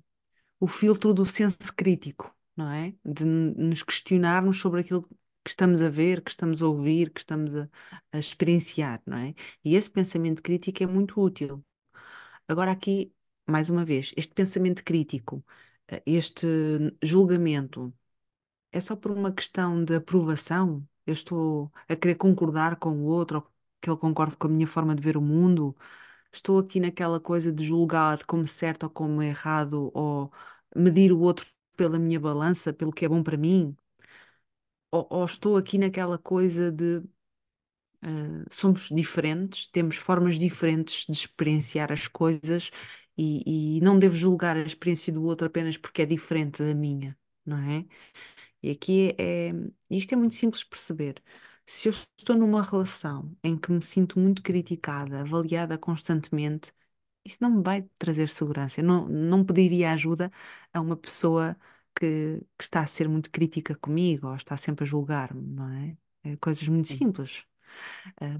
o filtro do senso crítico, não é? De nos questionarmos sobre aquilo que estamos a ver, que estamos a ouvir, que estamos a, a experienciar, não é? E esse pensamento crítico é muito útil. Agora, aqui, mais uma vez, este pensamento crítico, este julgamento, é só por uma questão de aprovação? Eu estou a querer concordar com o outro, ou que ele concorde com a minha forma de ver o mundo? Estou aqui naquela coisa de julgar como certo ou como errado, ou medir o outro pela minha balança, pelo que é bom para mim? Ou, ou estou aqui naquela coisa de eh, somos diferentes, temos formas diferentes de experienciar as coisas e, e não devo julgar a experiência do outro apenas porque é diferente da minha, não é? E aqui é, é- isto é muito simples de perceber. Se eu estou numa relação em que me sinto muito criticada, avaliada constantemente, isso não me vai trazer segurança. Eu não, não pediria ajuda a uma pessoa que, que está a ser muito crítica comigo ou está sempre a julgar-me, não é? É coisas muito sim, simples. Ah,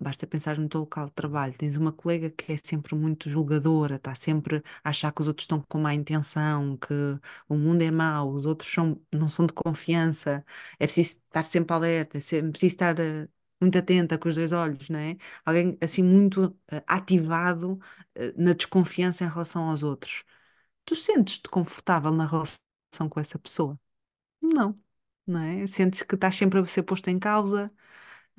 Basta pensar no teu local de trabalho. Tens uma colega que é sempre muito julgadora, está sempre a achar que os outros estão com má intenção, que o mundo é mau, os outros são, não são de confiança. É preciso estar sempre alerta, é preciso estar eh, muito atenta com os dois olhos, não é? Alguém assim muito eh, ativado eh, na desconfiança em relação aos outros. Tu sentes-te confortável na relação com essa pessoa? Não, não é? Sentes que estás sempre a ser posto em causa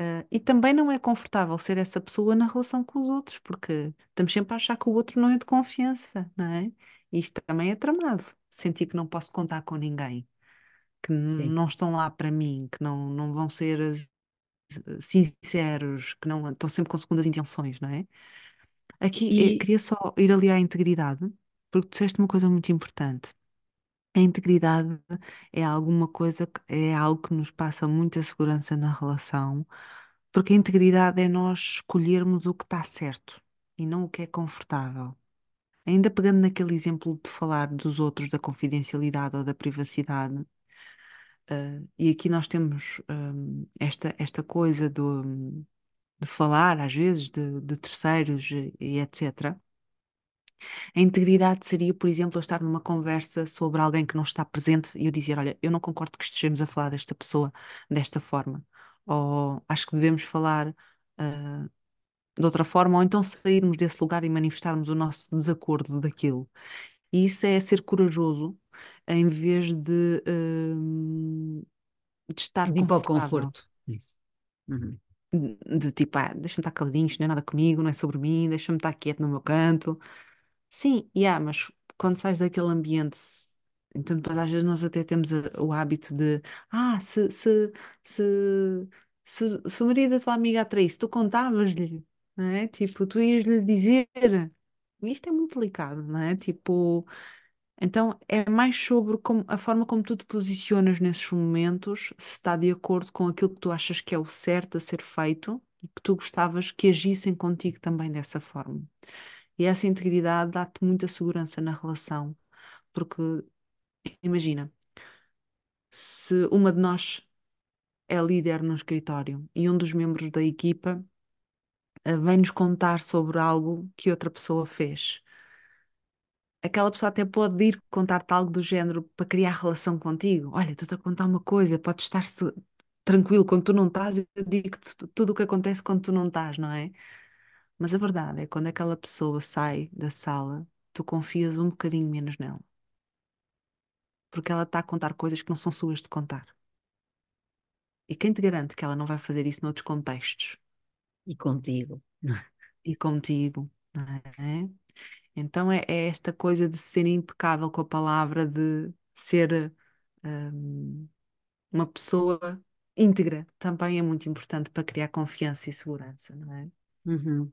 Uh, e também não é confortável ser essa pessoa na relação com os outros, porque estamos sempre a achar que o outro não é de confiança, não é? E isto também é tramado. Sentir que não posso contar com ninguém, que n- sim, não estão lá para mim, que não, não vão ser sinceros, que não estão sempre com segundas intenções, não é? Aqui eh, E queria só ir ali à integridade, porque disseste uma coisa muito importante. A integridade é alguma coisa, que- é algo que nos passa muita segurança na relação, porque a integridade é nós escolhermos o que está certo e não o que é confortável. Ainda pegando naquele exemplo de falar dos outros, da confidencialidade ou da privacidade, eh, e aqui nós temos hum, esta, esta coisa do, de falar, às vezes, de, de terceiros e etc. A integridade seria, por exemplo, eu estar numa conversa sobre alguém que não está presente e eu dizer: Olha, eu não concordo que estejamos a falar desta pessoa desta forma. Ou acho que devemos falar, ah, de outra forma, ou então sairmos desse lugar e manifestarmos o nosso desacordo daquilo. E isso é ser corajoso em vez de, hum, de estar de ir para o conforto. Isso. Uhum. De, de tipo, ah, deixa-me estar caladinho, isto não é nada comigo, não é sobre mim, deixa-me estar quieto no meu canto. Sim, yeah, mas quando sais daquele ambiente, então depois às vezes nós até temos o hábito de, ah, se, se, se, se, se o marido da tua amiga a traísse, tu contavas-lhe, não é? Tipo, tu ias-lhe dizer. Isto é muito delicado, não é? Tipo, então é mais sobre como- a forma como tu te posicionas nesses momentos, se está de acordo com aquilo que tu achas que é o certo a ser feito e que tu gostavas que agissem contigo também dessa forma. E essa integridade dá-te muita segurança na relação, porque imagina, se uma de nós é líder no escritório e um dos membros da equipa eh, vem-nos contar sobre algo que outra pessoa fez. Aquela pessoa até pode ir contar-te algo do género para criar relação contigo. Olha, estou-te a contar uma coisa, podes estar tranquilo quando tu não estás, eu digo-te tudo o que acontece quando tu não estás, não é? Mas a verdade é que quando aquela pessoa sai da sala, tu confias um bocadinho menos nela. porque ela está a contar coisas que não são suas de contar. E quem te garante que ela não vai fazer isso noutros contextos? E contigo. E contigo, não é? Então é, é esta coisa de ser impecável com a palavra, de ser hum, uma pessoa íntegra, também é muito importante para criar confiança e segurança, não é? Uhum.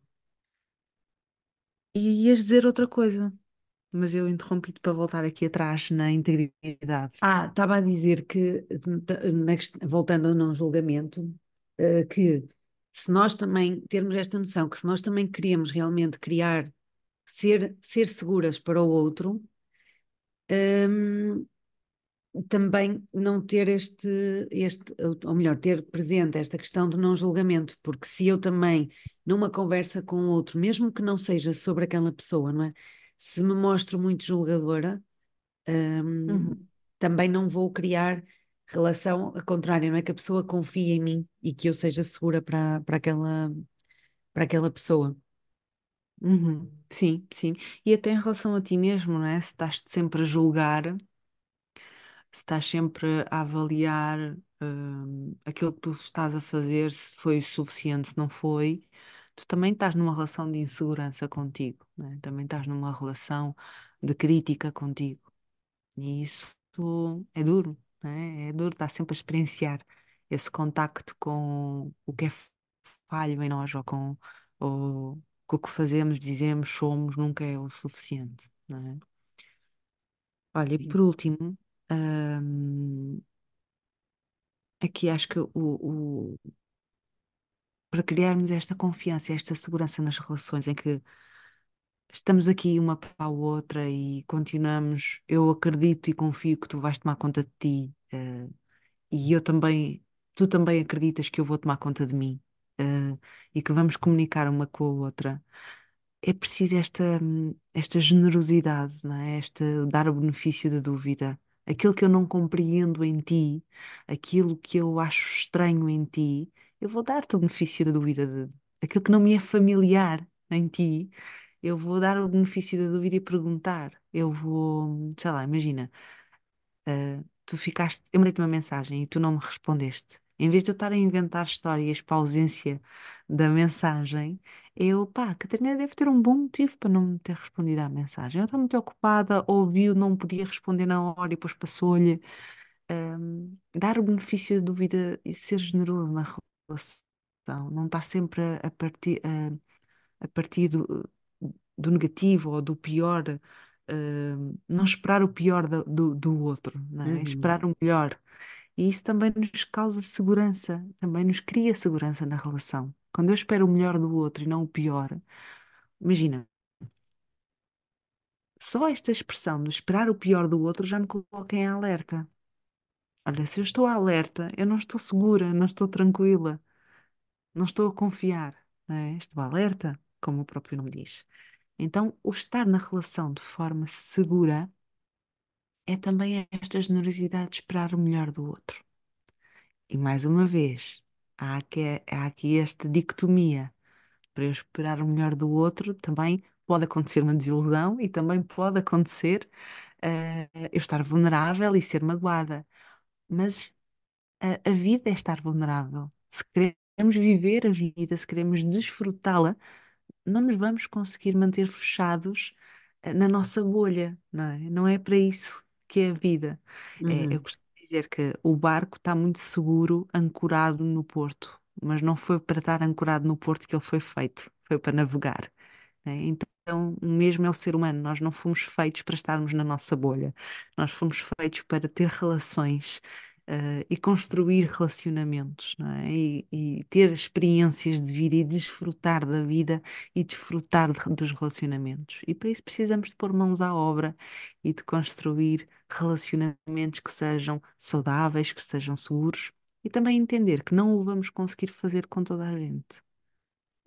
E ias dizer outra coisa, mas eu interrompi-te para voltar aqui atrás na integridade. Ah, estava a dizer que, voltando ao não julgamento, eh, que se nós também termos esta noção, que se nós também queremos realmente criar, ser, ser seguras para o outro, hum, também não ter este, este, ou melhor, ter presente esta questão do não julgamento, porque se eu também, numa conversa com o outro, mesmo que não seja sobre aquela pessoa, não é? Se me mostro muito julgadora, hum, Uhum, também não vou criar relação a contrário, não é que a pessoa confie em mim e que eu seja segura para, para aquela, para aquela pessoa. uhum. Sim, sim. E até em relação a ti mesmo, não é? Se estás-te sempre a julgar, estás sempre a avaliar hum, aquilo que tu estás a fazer, se foi o suficiente, se não foi, tu também estás numa relação de insegurança contigo, né? Também estás numa relação de crítica contigo. E isso é duro, né? É duro estar sempre a experienciar esse contacto com o que é falho em nós ou com, ou, com o que fazemos, dizemos, somos, nunca é o suficiente, não é? Olha, e Sim. por último, hum, aqui acho que o, o- para criarmos esta confiança, esta segurança nas relações em que estamos aqui uma para a outra e continuamos, eu acredito e confio que tu vais tomar conta de ti, eh, e eu também, tu também acreditas que eu vou tomar conta de mim, eh, e que vamos comunicar uma com a outra. é preciso esta, esta generosidade, não é? Esta, dar o benefício da dúvida. Aquilo que eu não compreendo em ti, aquilo que eu acho estranho em ti, eu vou dar-te o benefício da dúvida. de- aquilo que não me é familiar em ti, eu vou dar o benefício da dúvida e perguntar. Eu vou, sei lá, imagina. Uh, tu ficaste, eu mandei-te uma mensagem e tu não me respondeste. Em vez de eu estar a inventar histórias para a ausência da mensagem, eu, pá, a Catarina deve ter um bom motivo para não me ter respondido à mensagem. Ela está muito ocupada, ouviu, não podia responder na hora e depois passou-lhe. Um, dar o benefício da dúvida e ser generoso na relação. não estar sempre a, a partir, a, a partir do, do negativo ou do pior, uh, não esperar o pior do, do, do outro, é? Uhum. Esperar o melhor. E isso também nos causa segurança, também nos cria segurança na relação. Quando eu espero o melhor do outro e não o pior, imagina, só esta expressão de esperar o pior do outro já me coloca em alerta. Olha, se eu estou alerta, eu não estou segura, não estou tranquila, não estou a confiar, é? Estou alerta, como o próprio nome diz. Então, o estar na relação de forma segura é também esta generosidade de esperar o melhor do outro. E mais uma vez, há aqui, há aqui esta dicotomia. Para eu esperar o melhor do outro, também pode acontecer uma desilusão e também pode acontecer uh, eu estar vulnerável e ser magoada. Mas a, a vida é estar vulnerável. Se queremos viver a vida, se queremos desfrutá-la, não nos vamos conseguir manter fechados uh, na nossa bolha, não é? Não é para isso que é a vida. É, eu Uhum. costumo dizer que o barco está muito seguro, ancorado no porto, mas não foi para estar ancorado no porto que ele foi feito, foi para navegar. né? Então, o mesmo é o ser humano. Nós não fomos feitos para estarmos na nossa bolha. Nós fomos feitos para ter relações, eh, e construir relacionamentos, não é? E, e ter experiências de vida e desfrutar da vida e desfrutar de- dos relacionamentos. E para isso precisamos de pôr mãos à obra e de construir relacionamentos que sejam saudáveis, que sejam seguros. E também entender que não o vamos conseguir fazer com toda a gente.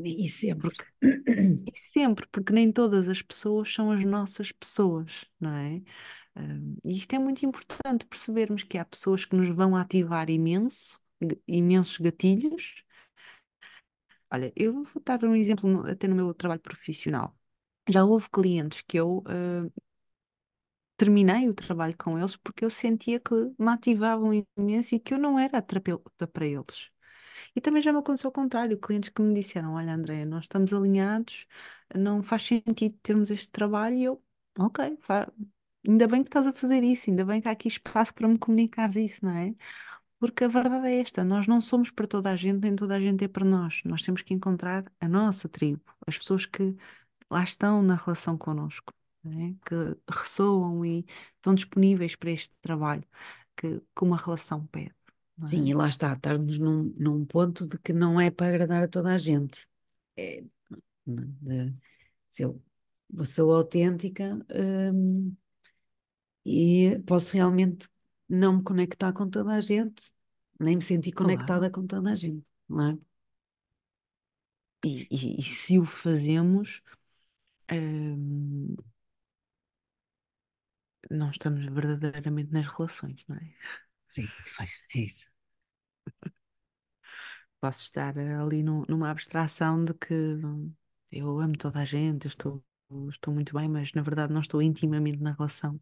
E sempre. Porque e sempre, porque nem todas as pessoas são as nossas pessoas, não é? E isto é muito importante percebermos que há pessoas que nos vão ativar imenso, imensos gatilhos. Olha, eu vou dar um exemplo até no meu trabalho profissional. Já houve clientes que eu uh, terminei o trabalho com eles porque eu sentia que me ativavam imenso e que eu não era a terapeuta para eles. E também já me aconteceu ao contrário, clientes que me disseram: Olha, André, nós estamos alinhados, não faz sentido termos este trabalho. E eu, ok, ainda bem que estás a fazer isso, ainda bem que há aqui espaço para me comunicares isso, não é? Porque a verdade é esta: nós não somos para toda a gente, nem toda a gente é para nós. Nós temos que encontrar a nossa tribo, as pessoas que lá estão na relação connosco, não é? Que ressoam e estão disponíveis para este trabalho que, que uma relação pede, não Sim, é? e lá está, estarmos num, num ponto de que não é para agradar a toda a gente. É, de- se eu sou autêntica, hum, e posso realmente não me conectar com toda a gente, nem me sentir Claro. conectada com toda a gente, não é? E, e- e se o fazemos, hum, não estamos verdadeiramente nas relações, não é? Sim, pois, é isso. Posso estar ali nu- numa abstração de que hum, eu amo toda a gente, eu estou, estou muito bem, mas na verdade não estou intimamente na relação.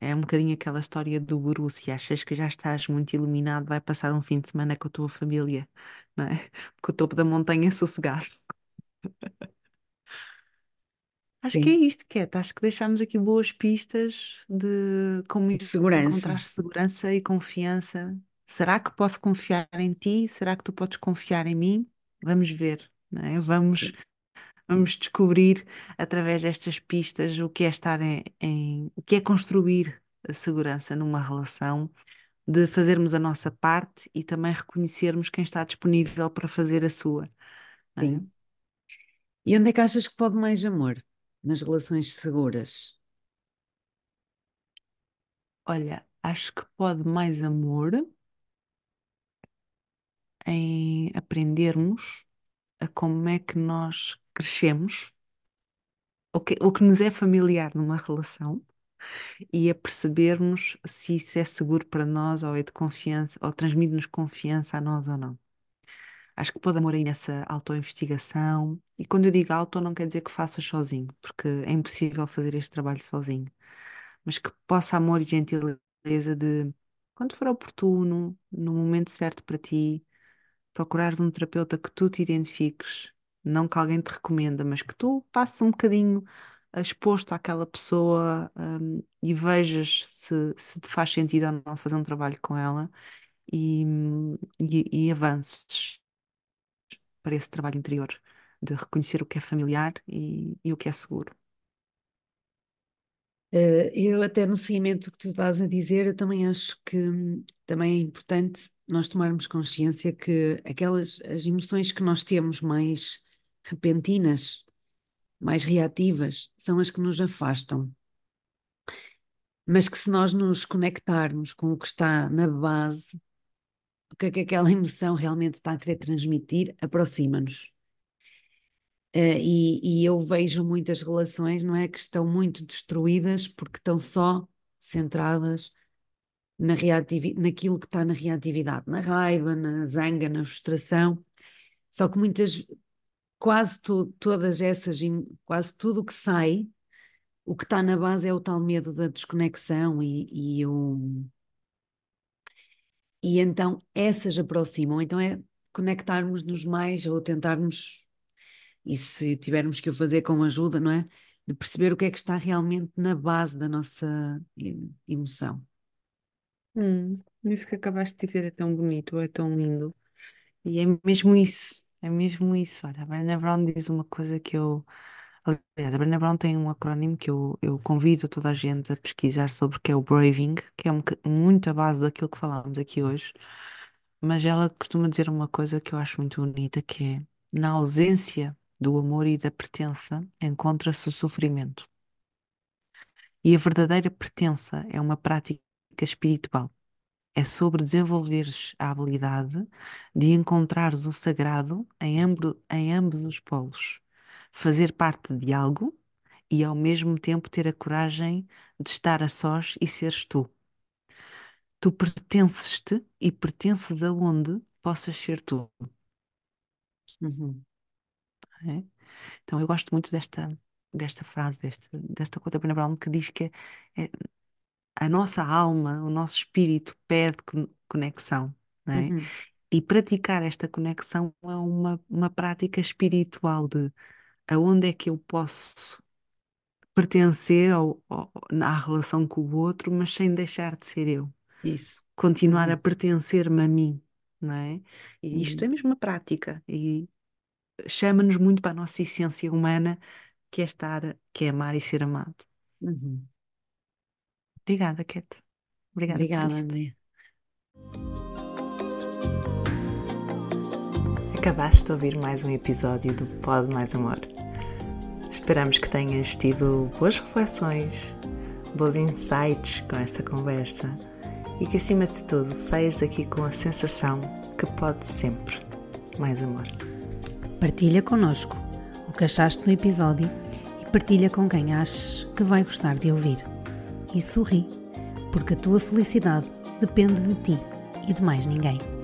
É um bocadinho aquela história do guru, se achas que já estás muito iluminado, vai passar um fim de semana com a tua família, não é? Porque o topo da montanha é sossegado. Acho que é Sim, isto, Cat. Acho que deixámos aqui boas pistas de como de segurança. encontrar segurança e confiança. Será que posso confiar em ti? Será que tu podes confiar em mim? Vamos ver, não é? Vamos, Sim, vamos descobrir através destas pistas o que é estar em, em- o que é construir a segurança numa relação, de fazermos a nossa parte e também reconhecermos quem está disponível para fazer a sua, é? sim. E onde é que achas que pode mais amor? Nas relações seguras? Olha, acho que pode mais amor. em aprendermos a como é que nós crescemos, o que, o que nos é familiar numa relação e a percebermos se isso é seguro para nós ou é de confiança, ou transmite-nos confiança a nós ou não. Acho que pode amor aí nessa autoinvestigação. E quando eu digo auto, não quer dizer que faças sozinho, porque é impossível fazer este trabalho sozinho. Mas que possa amor e gentileza de, quando for oportuno, no momento certo para ti, procurares um terapeuta que tu te identifiques, não que alguém te recomenda, mas que tu passes um bocadinho eh, exposto àquela pessoa, hum, e vejas se, se te faz sentido ou não fazer um trabalho com ela e, e, e avances. para esse trabalho interior, de reconhecer o que é familiar e, e o que é seguro. Uh, eu até no seguimento que tu estás a dizer, eu também acho que hum, também é importante nós tomarmos consciência que aquelas as emoções que nós temos mais repentinas, mais reativas, são as que nos afastam. Mas que se nós nos conectarmos com o que está na base, o que é que aquela emoção realmente está a querer transmitir, aproxima-nos. Uh, e, e, eu vejo muitas relações, não é, que estão muito destruídas porque estão só centradas na naquilo que está na reatividade, na raiva, na zanga, na frustração. Só que muitas, quase tu, todas essas, quase tudo o que sai, o que está na base é o tal medo da desconexão e, e o e então essas aproximam, então é conectarmos-nos mais ou tentarmos e se tivermos que o fazer com ajuda, não é? De perceber o que é que está realmente na base da nossa emoção. Hum, isso que acabaste de dizer é tão bonito, é tão lindo. E é mesmo isso, é mesmo isso. Olha, a Brené Brown diz uma coisa que eu. Aliás, a Brené Brown tem um acrónimo que eu, eu convido toda a gente a pesquisar sobre, que é o Braving, que é um, muito a base daquilo que falámos aqui hoje. Mas ela costuma dizer uma coisa que eu acho muito bonita, que é na ausência do amor e da pertença encontra-se o sofrimento. E a verdadeira pertença é uma prática espiritual. É sobre desenvolveres a habilidade de encontrares o sagrado em, ambos, em ambos os polos. Fazer parte de algo e ao mesmo tempo ter a coragem de estar a sós e seres tu. Tu pertences-te e pertences aonde possas ser tu. Uhum. É? Então eu gosto muito desta, desta frase, desta, desta da Brown, que diz que é, é, a nossa alma, o nosso espírito pede conexão, não é? Uhum. E praticar esta conexão é uma, uma prática espiritual de aonde é que eu posso pertencer ao, ao, à relação com o outro, mas sem deixar de ser eu. Isso. Continuar uhum. a pertencer-me a mim, não é? E isto é mesmo uma prática. E chama-nos muito para a nossa essência humana, que é estar, que é amar e ser amado. Uhum. Obrigada, Kate. Obrigada, Obrigada André. Acabaste de ouvir mais um episódio do Pod Mais Amor. Esperamos que tenhas tido boas reflexões, bons insights com esta conversa e que, acima de tudo, saias daqui com a sensação que pode sempre mais amor. Partilha connosco o que achaste no episódio e partilha com quem achas que vai gostar de ouvir. E sorri, porque a tua felicidade depende de ti e de mais ninguém.